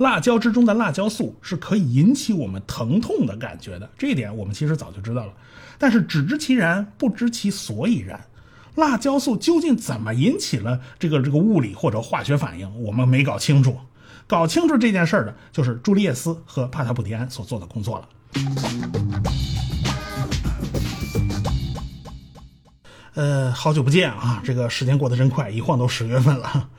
辣椒之中的辣椒素是可以引起我们疼痛的感觉的，这一点我们其实早就知道了。但是只知其然，不知其所以然。辣椒素究竟怎么引起了这个这个物理或者化学反应，我们没搞清楚。搞清楚这件事儿的，就是朱利叶斯和帕塔普提安所做的工作了。呃，好久不见啊！这个时间过得真快，一晃都十月份了。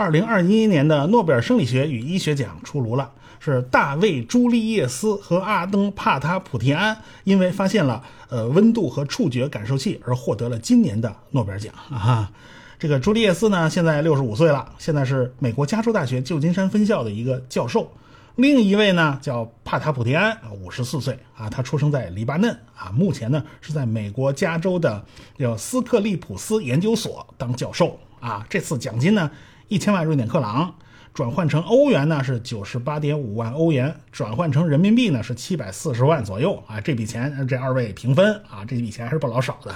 二零二一年的诺贝尔生理学与医学奖出炉了，是大卫·朱利叶斯和阿登·帕塔普提安因为发现了呃温度和触觉感受器而获得了今年的诺贝尔奖 啊。这个朱利叶斯呢，现在六十五岁了，现在是美国加州大学旧金山分校的一个教授。另一位呢叫帕塔普提安，五十四岁啊，他出生在黎巴嫩啊，目前呢是在美国加州的叫斯克利普斯研究所当教授啊。这次奖金呢一千万瑞典克朗，转换成欧元呢是九十八点五万欧元，转换成人民币呢是七百四十万左右啊。这笔钱这二位平分啊，这笔钱还是不老少的。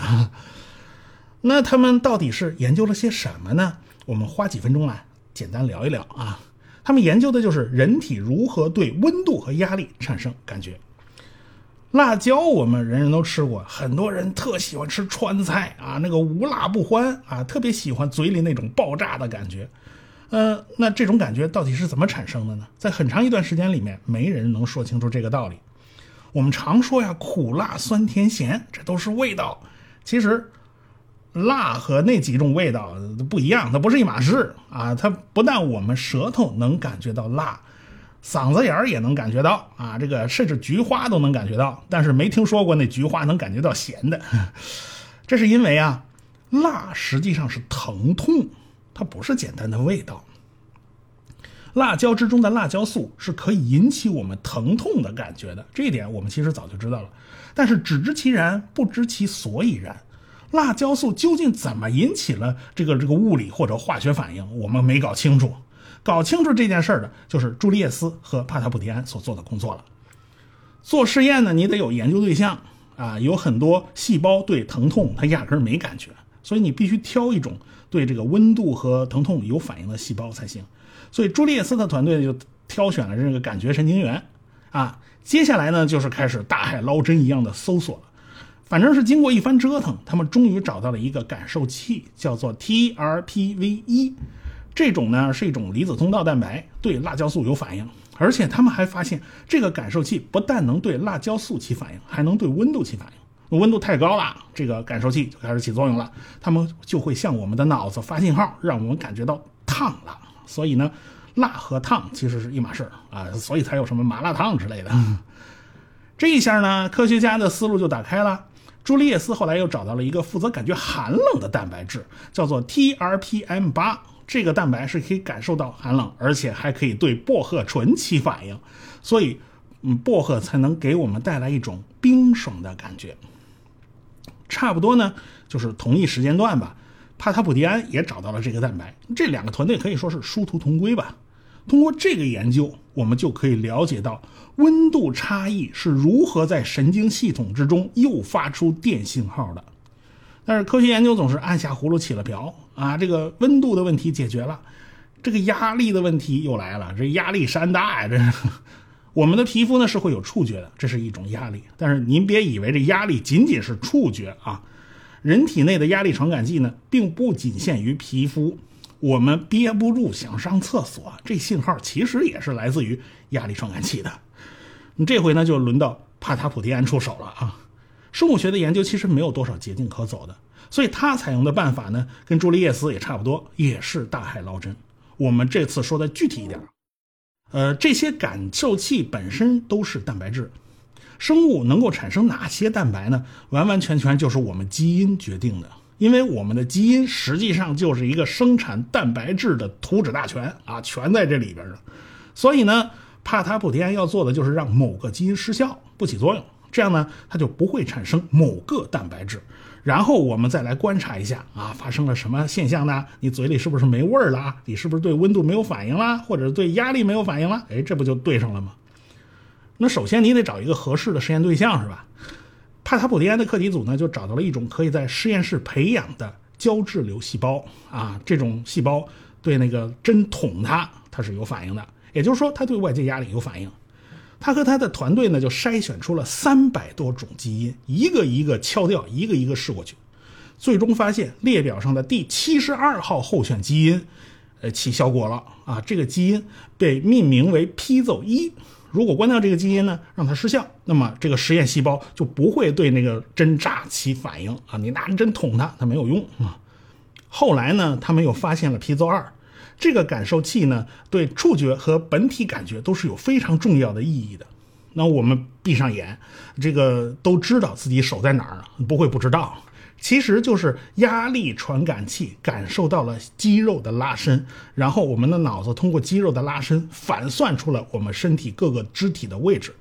那他们到底是研究了些什么呢？我们花几分钟来简单聊一聊啊。他们研究的就是人体如何对温度和压力产生感觉。辣椒我们人人都吃过，很多人特喜欢吃川菜啊，那个无辣不欢啊，特别喜欢嘴里那种爆炸的感觉。呃，那这种感觉到底是怎么产生的呢？在很长一段时间里面，没人能说清楚这个道理。我们常说呀，苦辣酸甜咸，这都是味道。其实。辣和那几种味道不一样，它不是一码事啊！它不但我们舌头能感觉到辣，嗓子眼儿也能感觉到啊，这个甚至菊花都能感觉到，但是没听说过那菊花能感觉到咸的。这是因为啊，辣实际上是疼痛，它不是简单的味道。辣椒之中的辣椒素是可以引起我们疼痛的感觉的，这一点我们其实早就知道了，但是只知其然，不知其所以然。辣椒素究竟怎么引起了这个这个物理或者化学反应？我们没搞清楚。搞清楚这件事儿的，就是朱利叶斯和帕塔普提安所做的工作了。做实验呢，你得有研究对象啊，有很多细胞对疼痛它压根儿没感觉，所以你必须挑一种对这个温度和疼痛有反应的细胞才行。所以朱利叶斯的团队就挑选了这个感觉神经元啊，接下来呢就是开始大海捞针一样的搜索了。反正是经过一番折腾，他们终于找到了一个感受器，叫做 TRPV1。这种呢是一种离子通道蛋白，对辣椒素有反应。而且他们还发现，这个感受器不但能对辣椒素起反应，还能对温度起反应。温度太高了，这个感受器就开始起作用了，他们就会向我们的脑子发信号，让我们感觉到烫了。所以呢，辣和烫其实是一码事啊，所以才有什么麻辣烫之类的。这一下呢，科学家的思路就打开了。朱利叶斯后来又找到了一个负责感觉寒冷的蛋白质，叫做 TRPM 八。这个蛋白是可以感受到寒冷，而且还可以对薄荷醇起反应，所以，嗯，薄荷才能给我们带来一种冰爽的感觉。差不多呢，就是同一时间段吧。帕塔普迪安也找到了这个蛋白，这两个团队可以说是殊途同归吧。通过这个研究，我们就可以了解到温度差异是如何在神经系统之中诱发出电信号的。但是科学研究总是按下葫芦起了瓢啊！这个温度的问题解决了，这个压力的问题又来了。这压力山大呀！这我们的皮肤呢是会有触觉的，这是一种压力。但是您别以为这压力仅仅是触觉啊，人体内的压力传感器呢并不仅限于皮肤。我们憋不住想上厕所，这信号其实也是来自于压力传感器的。这回呢，就轮到帕塔普蒂安出手了啊！生物学的研究其实没有多少捷径可走的，所以他采用的办法呢，跟朱利叶斯也差不多，也是大海捞针。我们这次说的具体一点，呃，这些感受器本身都是蛋白质，生物能够产生哪些蛋白呢？完完全全就是我们基因决定的。因为我们的基因实际上就是一个生产蛋白质的图纸大全啊，全在这里边呢。所以呢，帕塔普提安要做的就是让某个基因失效，不起作用，这样呢，它就不会产生某个蛋白质。然后我们再来观察一下啊，发生了什么现象呢？你嘴里是不是没味儿了？你是不是对温度没有反应了？或者对压力没有反应了？哎，这不就对上了吗？那首先你得找一个合适的实验对象，是吧？帕塔普蒂安的课题组呢，就找到了一种可以在实验室培养的胶质瘤细胞啊，这种细胞对那个针捅它，它是有反应的，也就是说，它对外界压力有反应。他和他的团队呢，就筛选出了三百多种基因，一个一个敲掉，一个一个试过去，最终发现列表上的第七十二号候选基因，呃，起效果了啊！这个基因被命名为 P 奏一。如果关掉这个基因呢，让它失效，那么这个实验细胞就不会对那个针扎起反应啊！你拿针捅它，它没有用啊。后来呢，他们又发现了 P 奏二。这个感受器呢，对触觉和本体感觉都是有非常重要的意义的。那我们闭上眼，这个都知道自己手在哪儿，不会不知道。其实就是压力传感器感受到了肌肉的拉伸，然后我们的脑子通过肌肉的拉伸反算出了我们身体各个肢体的位置。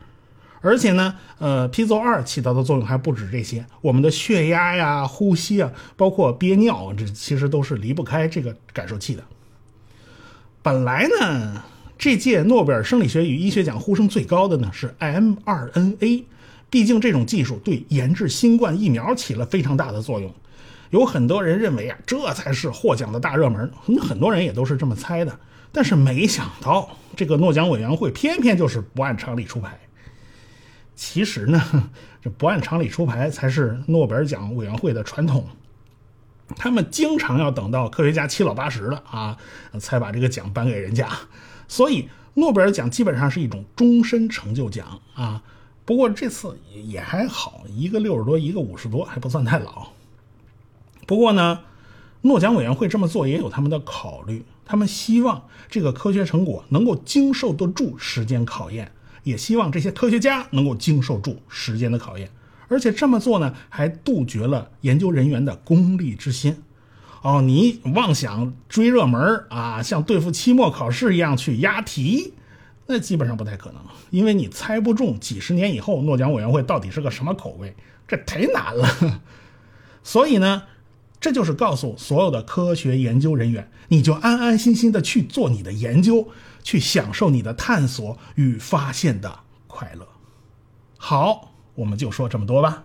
而且呢，呃，P 奏二起到的作用还不止这些，我们的血压呀、呼吸啊，包括憋尿，这其实都是离不开这个感受器的。本来呢，这届诺贝尔生理学与医学奖呼声最高的呢是 mRNA，毕竟这种技术对研制新冠疫苗起了非常大的作用。有很多人认为啊，这才是获奖的大热门，很多人也都是这么猜的。但是没想到，这个诺奖委员会偏偏就是不按常理出牌。其实呢，这不按常理出牌才是诺贝尔奖委员会的传统。他们经常要等到科学家七老八十了啊，才把这个奖颁给人家，所以诺贝尔奖基本上是一种终身成就奖啊。不过这次也还好，一个六十多，一个五十多，还不算太老。不过呢，诺奖委员会这么做也有他们的考虑，他们希望这个科学成果能够经受得住时间考验，也希望这些科学家能够经受住时间的考验。而且这么做呢，还杜绝了研究人员的功利之心。哦，你妄想追热门啊，像对付期末考试一样去押题，那基本上不太可能，因为你猜不中几十年以后诺奖委员会到底是个什么口味，这忒难了。所以呢，这就是告诉所有的科学研究人员，你就安安心心的去做你的研究，去享受你的探索与发现的快乐。好。我们就说这么多吧。